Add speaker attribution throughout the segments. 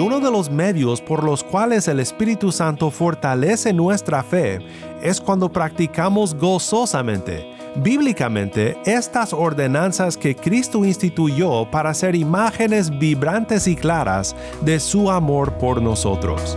Speaker 1: Uno de los medios por los cuales el Espíritu Santo fortalece nuestra fe es cuando practicamos gozosamente, bíblicamente, estas ordenanzas que Cristo instituyó para ser imágenes vibrantes y claras de su amor por nosotros.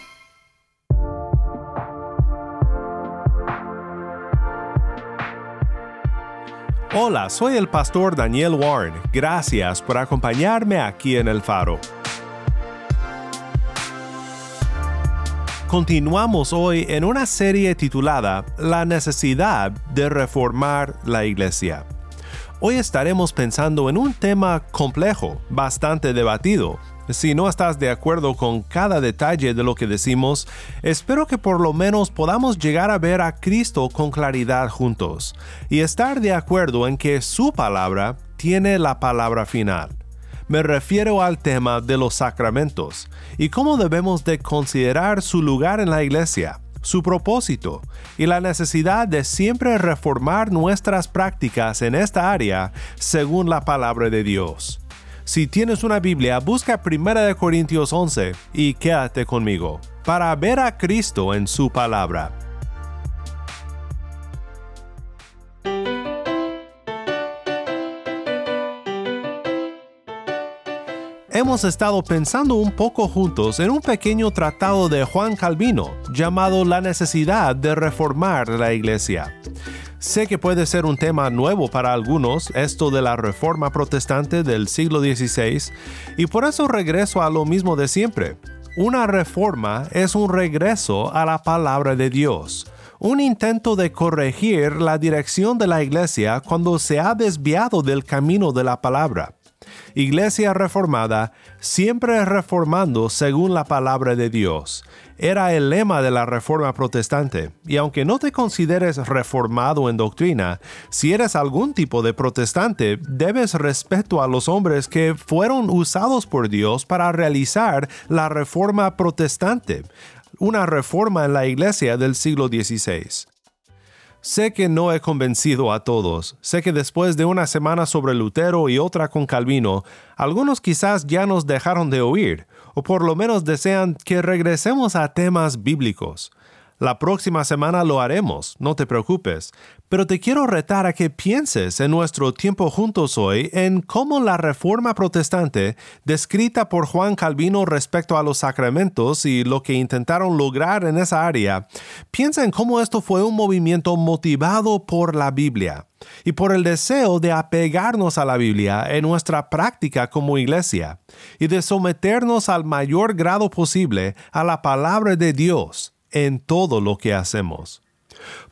Speaker 1: Hola, soy el pastor Daniel Warren. Gracias por acompañarme aquí en el faro. Continuamos hoy en una serie titulada La necesidad de reformar la iglesia. Hoy estaremos pensando en un tema complejo, bastante debatido, si no estás de acuerdo con cada detalle de lo que decimos, espero que por lo menos podamos llegar a ver a Cristo con claridad juntos y estar de acuerdo en que su palabra tiene la palabra final. Me refiero al tema de los sacramentos y cómo debemos de considerar su lugar en la iglesia, su propósito y la necesidad de siempre reformar nuestras prácticas en esta área según la palabra de Dios. Si tienes una Biblia, busca 1 Corintios 11 y quédate conmigo para ver a Cristo en su palabra. Hemos estado pensando un poco juntos en un pequeño tratado de Juan Calvino llamado La necesidad de reformar la iglesia. Sé que puede ser un tema nuevo para algunos, esto de la reforma protestante del siglo XVI, y por eso regreso a lo mismo de siempre. Una reforma es un regreso a la palabra de Dios, un intento de corregir la dirección de la iglesia cuando se ha desviado del camino de la palabra. Iglesia reformada, siempre reformando según la palabra de Dios. Era el lema de la Reforma Protestante, y aunque no te consideres reformado en doctrina, si eres algún tipo de protestante, debes respeto a los hombres que fueron usados por Dios para realizar la Reforma Protestante, una reforma en la iglesia del siglo XVI. Sé que no he convencido a todos. Sé que después de una semana sobre Lutero y otra con Calvino, algunos quizás ya nos dejaron de oír, o por lo menos desean que regresemos a temas bíblicos. La próxima semana lo haremos, no te preocupes, pero te quiero retar a que pienses en nuestro tiempo juntos hoy en cómo la reforma protestante, descrita por Juan Calvino respecto a los sacramentos y lo que intentaron lograr en esa área, piensa en cómo esto fue un movimiento motivado por la Biblia y por el deseo de apegarnos a la Biblia en nuestra práctica como iglesia y de someternos al mayor grado posible a la palabra de Dios en todo lo que hacemos.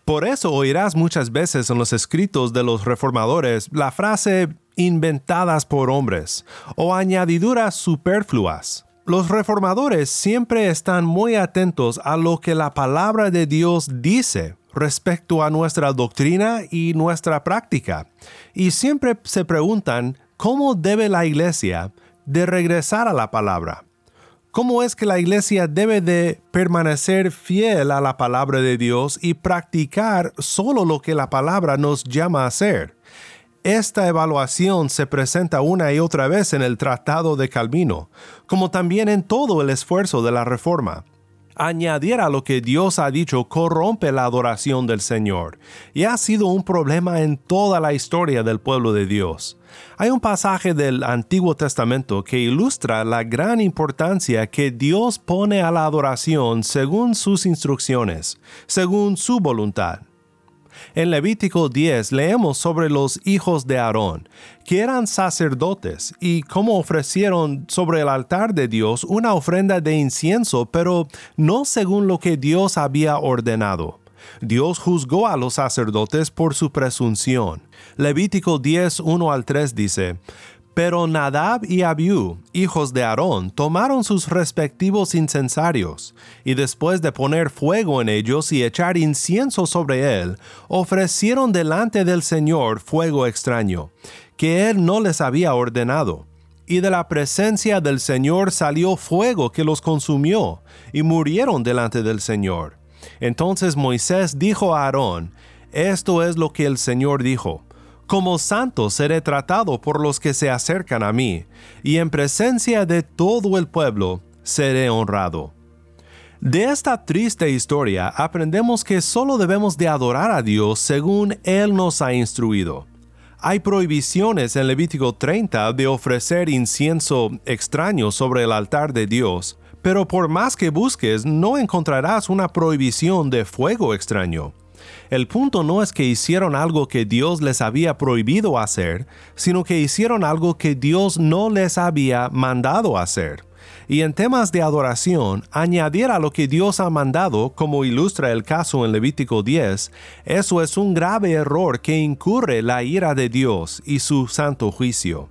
Speaker 1: Por eso oirás muchas veces en los escritos de los reformadores la frase inventadas por hombres o añadiduras superfluas. Los reformadores siempre están muy atentos a lo que la palabra de Dios dice respecto a nuestra doctrina y nuestra práctica, y siempre se preguntan cómo debe la iglesia de regresar a la palabra. ¿Cómo es que la iglesia debe de permanecer fiel a la palabra de Dios y practicar solo lo que la palabra nos llama a hacer? Esta evaluación se presenta una y otra vez en el Tratado de Calvino, como también en todo el esfuerzo de la Reforma añadir a lo que Dios ha dicho corrompe la adoración del Señor, y ha sido un problema en toda la historia del pueblo de Dios. Hay un pasaje del Antiguo Testamento que ilustra la gran importancia que Dios pone a la adoración según sus instrucciones, según su voluntad. En Levítico 10 leemos sobre los hijos de Aarón, que eran sacerdotes y cómo ofrecieron sobre el altar de Dios una ofrenda de incienso, pero no según lo que Dios había ordenado. Dios juzgó a los sacerdotes por su presunción. Levítico 10, 1 al 3 dice, pero Nadab y Abiú, hijos de Aarón, tomaron sus respectivos incensarios, y después de poner fuego en ellos y echar incienso sobre él, ofrecieron delante del Señor fuego extraño, que él no les había ordenado. Y de la presencia del Señor salió fuego que los consumió, y murieron delante del Señor. Entonces Moisés dijo a Aarón, Esto es lo que el Señor dijo como santo seré tratado por los que se acercan a mí, y en presencia de todo el pueblo seré honrado. De esta triste historia aprendemos que solo debemos de adorar a Dios según Él nos ha instruido. Hay prohibiciones en Levítico 30 de ofrecer incienso extraño sobre el altar de Dios, pero por más que busques no encontrarás una prohibición de fuego extraño. El punto no es que hicieron algo que Dios les había prohibido hacer, sino que hicieron algo que Dios no les había mandado hacer. Y en temas de adoración, añadir a lo que Dios ha mandado, como ilustra el caso en Levítico 10, eso es un grave error que incurre la ira de Dios y su santo juicio.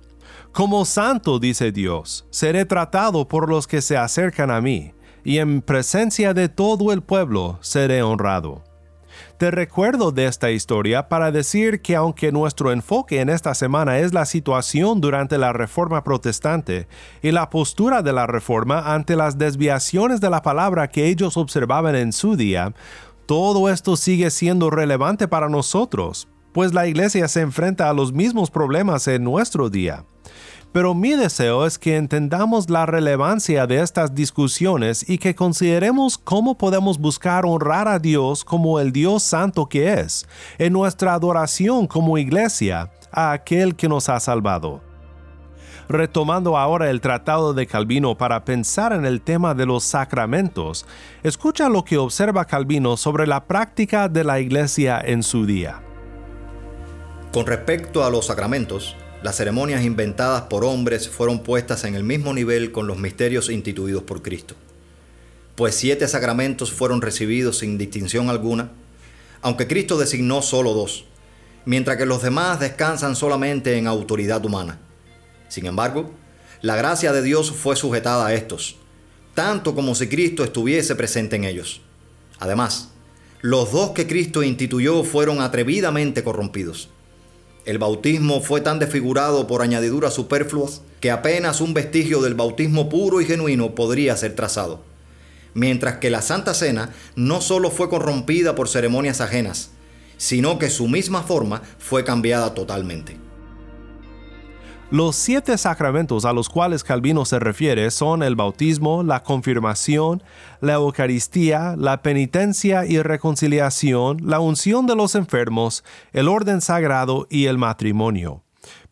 Speaker 1: Como santo, dice Dios, seré tratado por los que se acercan a mí, y en presencia de todo el pueblo seré honrado. Te recuerdo de esta historia para decir que aunque nuestro enfoque en esta semana es la situación durante la Reforma Protestante y la postura de la Reforma ante las desviaciones de la palabra que ellos observaban en su día, todo esto sigue siendo relevante para nosotros, pues la Iglesia se enfrenta a los mismos problemas en nuestro día. Pero mi deseo es que entendamos la relevancia de estas discusiones y que consideremos cómo podemos buscar honrar a Dios como el Dios santo que es, en nuestra adoración como iglesia a aquel que nos ha salvado. Retomando ahora el tratado de Calvino para pensar en el tema de los sacramentos, escucha lo que observa Calvino sobre la práctica de la iglesia en su día.
Speaker 2: Con respecto a los sacramentos, las ceremonias inventadas por hombres fueron puestas en el mismo nivel con los misterios instituidos por Cristo. Pues siete sacramentos fueron recibidos sin distinción alguna, aunque Cristo designó solo dos, mientras que los demás descansan solamente en autoridad humana. Sin embargo, la gracia de Dios fue sujetada a estos, tanto como si Cristo estuviese presente en ellos. Además, los dos que Cristo instituyó fueron atrevidamente corrompidos el bautismo fue tan desfigurado por añadiduras superfluas que apenas un vestigio del bautismo puro y genuino podría ser trazado. Mientras que la Santa Cena no solo fue corrompida por ceremonias ajenas, sino que su misma forma fue cambiada totalmente.
Speaker 1: Los siete sacramentos a los cuales Calvino se refiere son el bautismo, la confirmación, la Eucaristía, la penitencia y reconciliación, la unción de los enfermos, el orden sagrado y el matrimonio.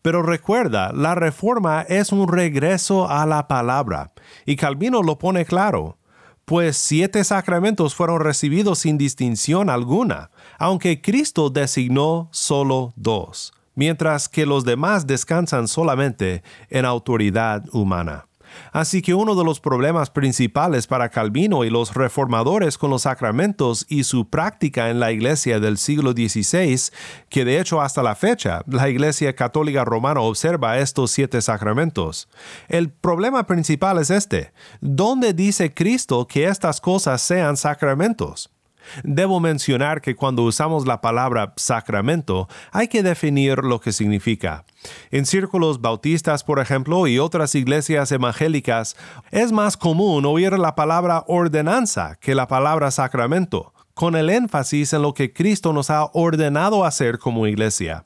Speaker 1: Pero recuerda, la reforma es un regreso a la palabra, y Calvino lo pone claro, pues siete sacramentos fueron recibidos sin distinción alguna, aunque Cristo designó solo dos mientras que los demás descansan solamente en autoridad humana. Así que uno de los problemas principales para Calvino y los reformadores con los sacramentos y su práctica en la iglesia del siglo XVI, que de hecho hasta la fecha la iglesia católica romana observa estos siete sacramentos. El problema principal es este, ¿dónde dice Cristo que estas cosas sean sacramentos? Debo mencionar que cuando usamos la palabra sacramento hay que definir lo que significa. En círculos bautistas, por ejemplo, y otras iglesias evangélicas, es más común oír la palabra ordenanza que la palabra sacramento, con el énfasis en lo que Cristo nos ha ordenado hacer como iglesia.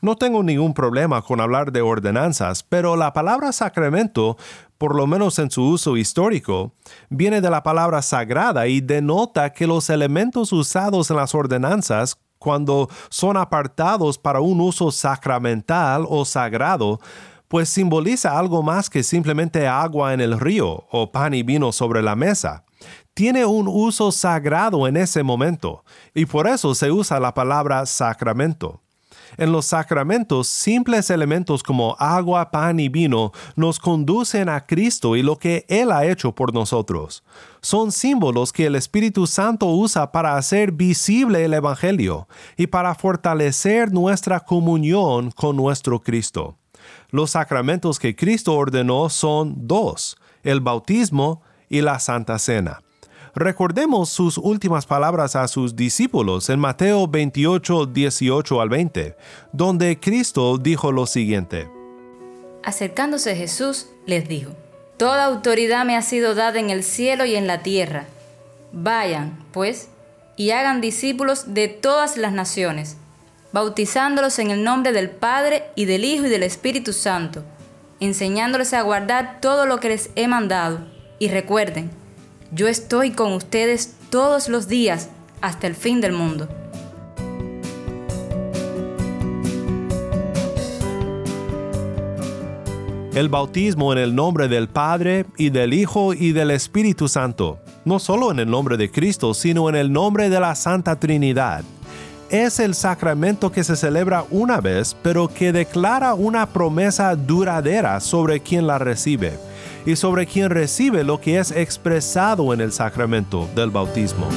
Speaker 1: No tengo ningún problema con hablar de ordenanzas, pero la palabra sacramento, por lo menos en su uso histórico, viene de la palabra sagrada y denota que los elementos usados en las ordenanzas cuando son apartados para un uso sacramental o sagrado, pues simboliza algo más que simplemente agua en el río o pan y vino sobre la mesa. Tiene un uso sagrado en ese momento, y por eso se usa la palabra sacramento. En los sacramentos, simples elementos como agua, pan y vino nos conducen a Cristo y lo que Él ha hecho por nosotros. Son símbolos que el Espíritu Santo usa para hacer visible el Evangelio y para fortalecer nuestra comunión con nuestro Cristo. Los sacramentos que Cristo ordenó son dos, el bautismo y la Santa Cena. Recordemos sus últimas palabras a sus discípulos en Mateo 28, 18 al 20, donde Cristo dijo lo siguiente.
Speaker 3: Acercándose Jesús, les dijo, Toda autoridad me ha sido dada en el cielo y en la tierra. Vayan, pues, y hagan discípulos de todas las naciones, bautizándolos en el nombre del Padre y del Hijo y del Espíritu Santo, enseñándoles a guardar todo lo que les he mandado. Y recuerden, yo estoy con ustedes todos los días hasta el fin del mundo.
Speaker 1: El bautismo en el nombre del Padre y del Hijo y del Espíritu Santo, no solo en el nombre de Cristo, sino en el nombre de la Santa Trinidad. Es el sacramento que se celebra una vez, pero que declara una promesa duradera sobre quien la recibe y sobre quien recibe lo que es expresado en el sacramento del bautismo.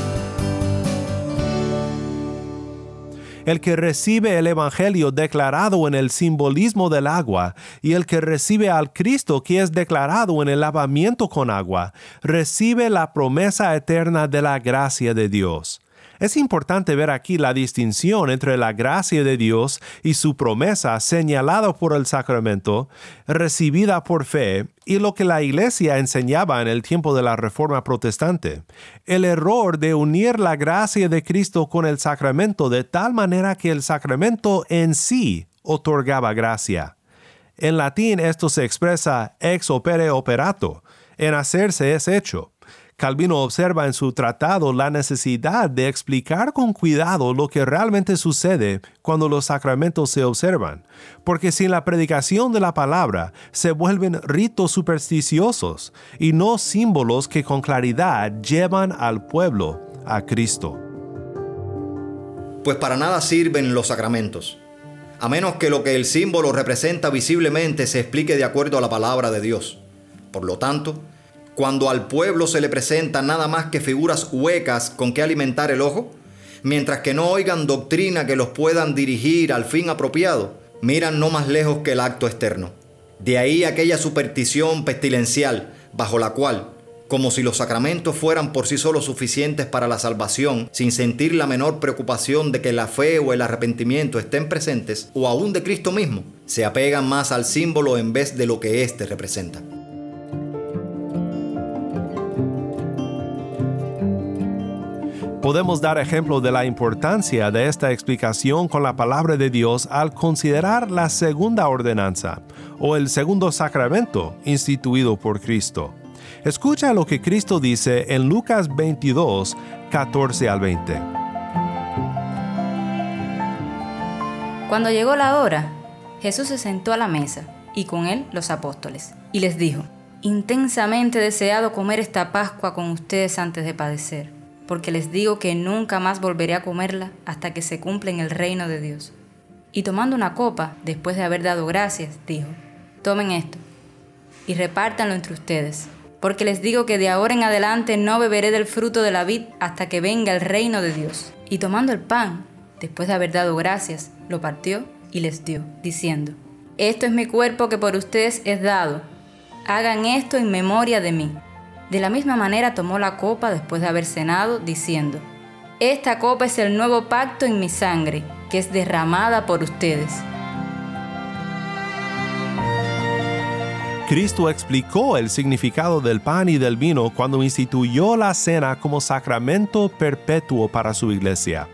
Speaker 1: el que recibe el Evangelio declarado en el simbolismo del agua y el que recibe al Cristo que es declarado en el lavamiento con agua, recibe la promesa eterna de la gracia de Dios. Es importante ver aquí la distinción entre la gracia de Dios y su promesa señalada por el sacramento, recibida por fe, y lo que la Iglesia enseñaba en el tiempo de la Reforma Protestante. El error de unir la gracia de Cristo con el sacramento de tal manera que el sacramento en sí otorgaba gracia. En latín esto se expresa ex opere operato, en hacerse es hecho. Calvino observa en su tratado la necesidad de explicar con cuidado lo que realmente sucede cuando los sacramentos se observan, porque sin la predicación de la palabra se vuelven ritos supersticiosos y no símbolos que con claridad llevan al pueblo a Cristo.
Speaker 2: Pues para nada sirven los sacramentos, a menos que lo que el símbolo representa visiblemente se explique de acuerdo a la palabra de Dios. Por lo tanto, cuando al pueblo se le presenta nada más que figuras huecas con que alimentar el ojo, mientras que no oigan doctrina que los puedan dirigir al fin apropiado, miran no más lejos que el acto externo. De ahí aquella superstición pestilencial bajo la cual, como si los sacramentos fueran por sí solos suficientes para la salvación, sin sentir la menor preocupación de que la fe o el arrepentimiento estén presentes, o aún de Cristo mismo, se apegan más al símbolo en vez de lo que éste representa.
Speaker 1: Podemos dar ejemplo de la importancia de esta explicación con la palabra de Dios al considerar la segunda ordenanza o el segundo sacramento instituido por Cristo. Escucha lo que Cristo dice en Lucas 22, 14 al 20.
Speaker 3: Cuando llegó la hora, Jesús se sentó a la mesa y con él los apóstoles, y les dijo, intensamente deseado comer esta Pascua con ustedes antes de padecer porque les digo que nunca más volveré a comerla hasta que se cumpla en el reino de Dios. Y tomando una copa, después de haber dado gracias, dijo, tomen esto y repártanlo entre ustedes, porque les digo que de ahora en adelante no beberé del fruto de la vid hasta que venga el reino de Dios. Y tomando el pan, después de haber dado gracias, lo partió y les dio, diciendo, Esto es mi cuerpo que por ustedes es dado, hagan esto en memoria de mí. De la misma manera tomó la copa después de haber cenado, diciendo, Esta copa es el nuevo pacto en mi sangre, que es derramada por ustedes.
Speaker 1: Cristo explicó el significado del pan y del vino cuando instituyó la cena como sacramento perpetuo para su iglesia.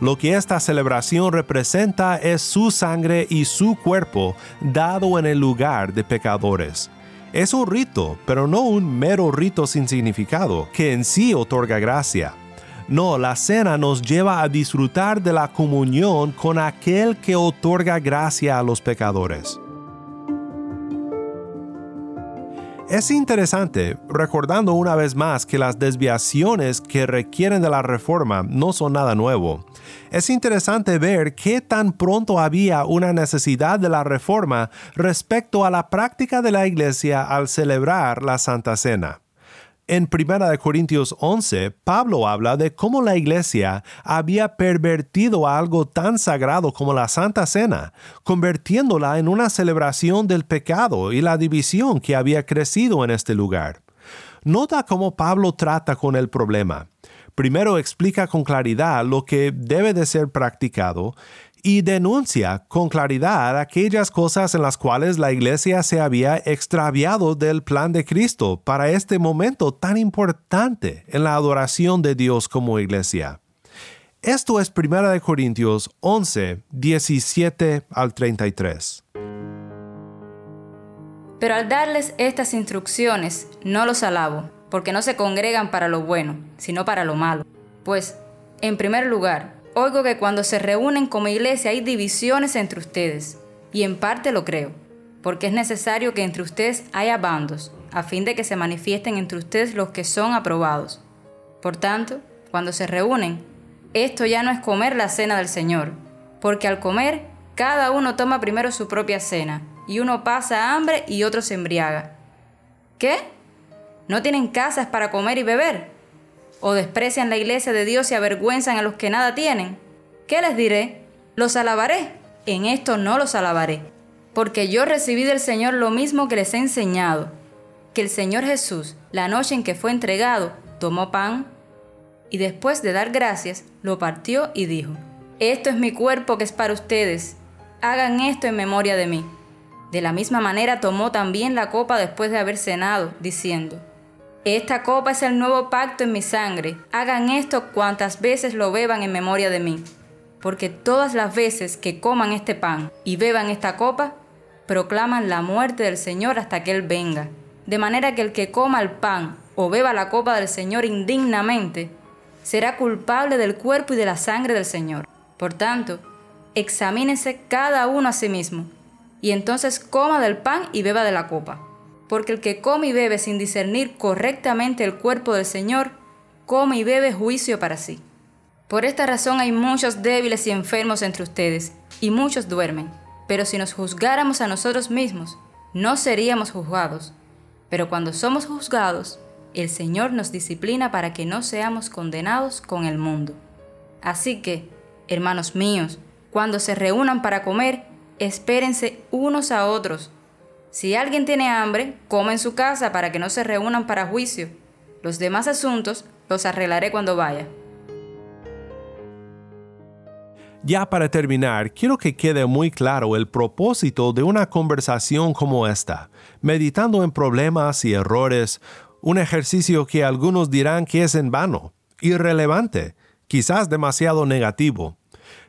Speaker 1: Lo que esta celebración representa es su sangre y su cuerpo dado en el lugar de pecadores. Es un rito, pero no un mero rito sin significado, que en sí otorga gracia. No, la cena nos lleva a disfrutar de la comunión con aquel que otorga gracia a los pecadores. Es interesante, recordando una vez más que las desviaciones que requieren de la reforma no son nada nuevo. Es interesante ver qué tan pronto había una necesidad de la reforma respecto a la práctica de la iglesia al celebrar la Santa Cena. En 1 Corintios 11, Pablo habla de cómo la iglesia había pervertido algo tan sagrado como la Santa Cena, convirtiéndola en una celebración del pecado y la división que había crecido en este lugar. Nota cómo Pablo trata con el problema. Primero explica con claridad lo que debe de ser practicado y denuncia con claridad aquellas cosas en las cuales la iglesia se había extraviado del plan de Cristo para este momento tan importante en la adoración de Dios como iglesia. Esto es 1 Corintios 11, 17 al 33.
Speaker 3: Pero al darles estas instrucciones, no los alabo, porque no se congregan para lo bueno, sino para lo malo. Pues, en primer lugar, oigo que cuando se reúnen como iglesia hay divisiones entre ustedes, y en parte lo creo, porque es necesario que entre ustedes haya bandos, a fin de que se manifiesten entre ustedes los que son aprobados. Por tanto, cuando se reúnen, esto ya no es comer la cena del Señor, porque al comer, cada uno toma primero su propia cena, y uno pasa hambre y otro se embriaga. ¿Qué? ¿No tienen casas para comer y beber? o desprecian la iglesia de Dios y avergüenzan a los que nada tienen, ¿qué les diré? ¿Los alabaré? En esto no los alabaré, porque yo recibí del Señor lo mismo que les he enseñado, que el Señor Jesús, la noche en que fue entregado, tomó pan y después de dar gracias, lo partió y dijo, Esto es mi cuerpo que es para ustedes, hagan esto en memoria de mí. De la misma manera tomó también la copa después de haber cenado, diciendo, esta copa es el nuevo pacto en mi sangre. Hagan esto cuantas veces lo beban en memoria de mí. Porque todas las veces que coman este pan y beban esta copa, proclaman la muerte del Señor hasta que Él venga. De manera que el que coma el pan o beba la copa del Señor indignamente, será culpable del cuerpo y de la sangre del Señor. Por tanto, examínense cada uno a sí mismo, y entonces coma del pan y beba de la copa porque el que come y bebe sin discernir correctamente el cuerpo del Señor, come y bebe juicio para sí. Por esta razón hay muchos débiles y enfermos entre ustedes, y muchos duermen. Pero si nos juzgáramos a nosotros mismos, no seríamos juzgados. Pero cuando somos juzgados, el Señor nos disciplina para que no seamos condenados con el mundo. Así que, hermanos míos, cuando se reúnan para comer, espérense unos a otros si alguien tiene hambre, come en su casa para que no se reúnan para juicio. Los demás asuntos los arreglaré cuando vaya.
Speaker 1: Ya para terminar, quiero que quede muy claro el propósito de una conversación como esta, meditando en problemas y errores, un ejercicio que algunos dirán que es en vano, irrelevante, quizás demasiado negativo.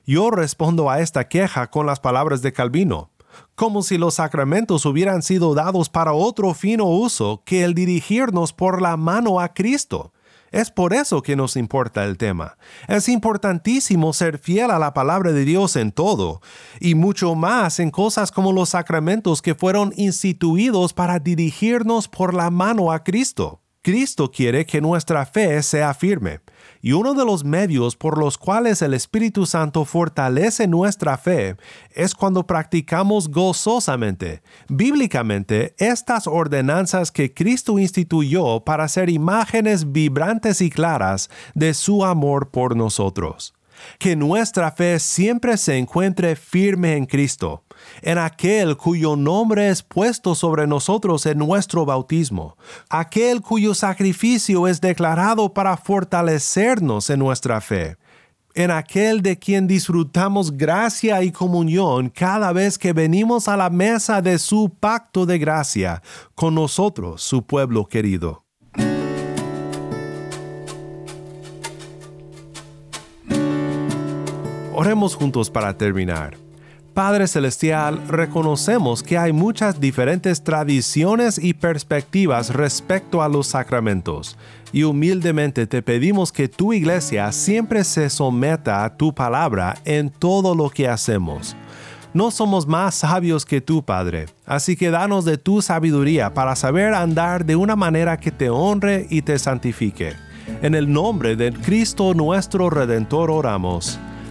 Speaker 1: Yo respondo a esta queja con las palabras de Calvino como si los sacramentos hubieran sido dados para otro fino uso que el dirigirnos por la mano a Cristo. Es por eso que nos importa el tema. Es importantísimo ser fiel a la palabra de Dios en todo, y mucho más en cosas como los sacramentos que fueron instituidos para dirigirnos por la mano a Cristo. Cristo quiere que nuestra fe sea firme, y uno de los medios por los cuales el Espíritu Santo fortalece nuestra fe es cuando practicamos gozosamente, bíblicamente, estas ordenanzas que Cristo instituyó para ser imágenes vibrantes y claras de su amor por nosotros. Que nuestra fe siempre se encuentre firme en Cristo en aquel cuyo nombre es puesto sobre nosotros en nuestro bautismo, aquel cuyo sacrificio es declarado para fortalecernos en nuestra fe, en aquel de quien disfrutamos gracia y comunión cada vez que venimos a la mesa de su pacto de gracia con nosotros, su pueblo querido. Oremos juntos para terminar. Padre Celestial, reconocemos que hay muchas diferentes tradiciones y perspectivas respecto a los sacramentos, y humildemente te pedimos que tu iglesia siempre se someta a tu palabra en todo lo que hacemos. No somos más sabios que tú, Padre, así que danos de tu sabiduría para saber andar de una manera que te honre y te santifique. En el nombre de Cristo nuestro Redentor oramos.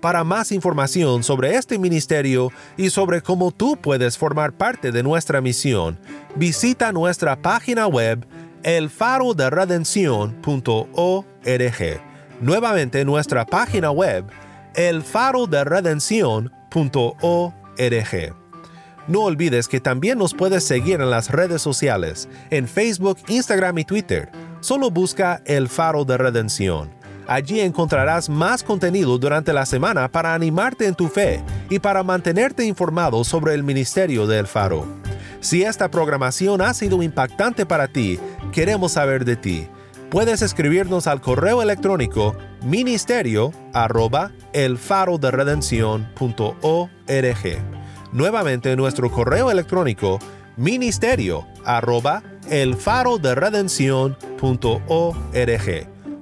Speaker 1: Para más información sobre este ministerio y sobre cómo tú puedes formar parte de nuestra misión, visita nuestra página web elfaroderedención.org nuevamente nuestra página web elfaroderedención.org. No olvides que también nos puedes seguir en las redes sociales, en Facebook, Instagram y Twitter. Solo busca El Faro de Redención. Allí encontrarás más contenido durante la semana para animarte en tu fe y para mantenerte informado sobre el ministerio de El Faro. Si esta programación ha sido impactante para ti, queremos saber de ti. Puedes escribirnos al correo electrónico ministerio arroba el faro de Nuevamente nuestro correo electrónico ministerio arroba el faro de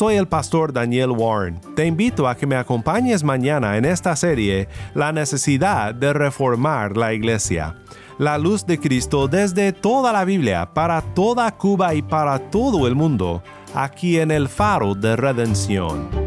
Speaker 1: Soy el pastor Daniel Warren. Te invito a que me acompañes mañana en esta serie La necesidad de reformar la iglesia. La luz de Cristo desde toda la Biblia, para toda Cuba y para todo el mundo, aquí en el faro de redención.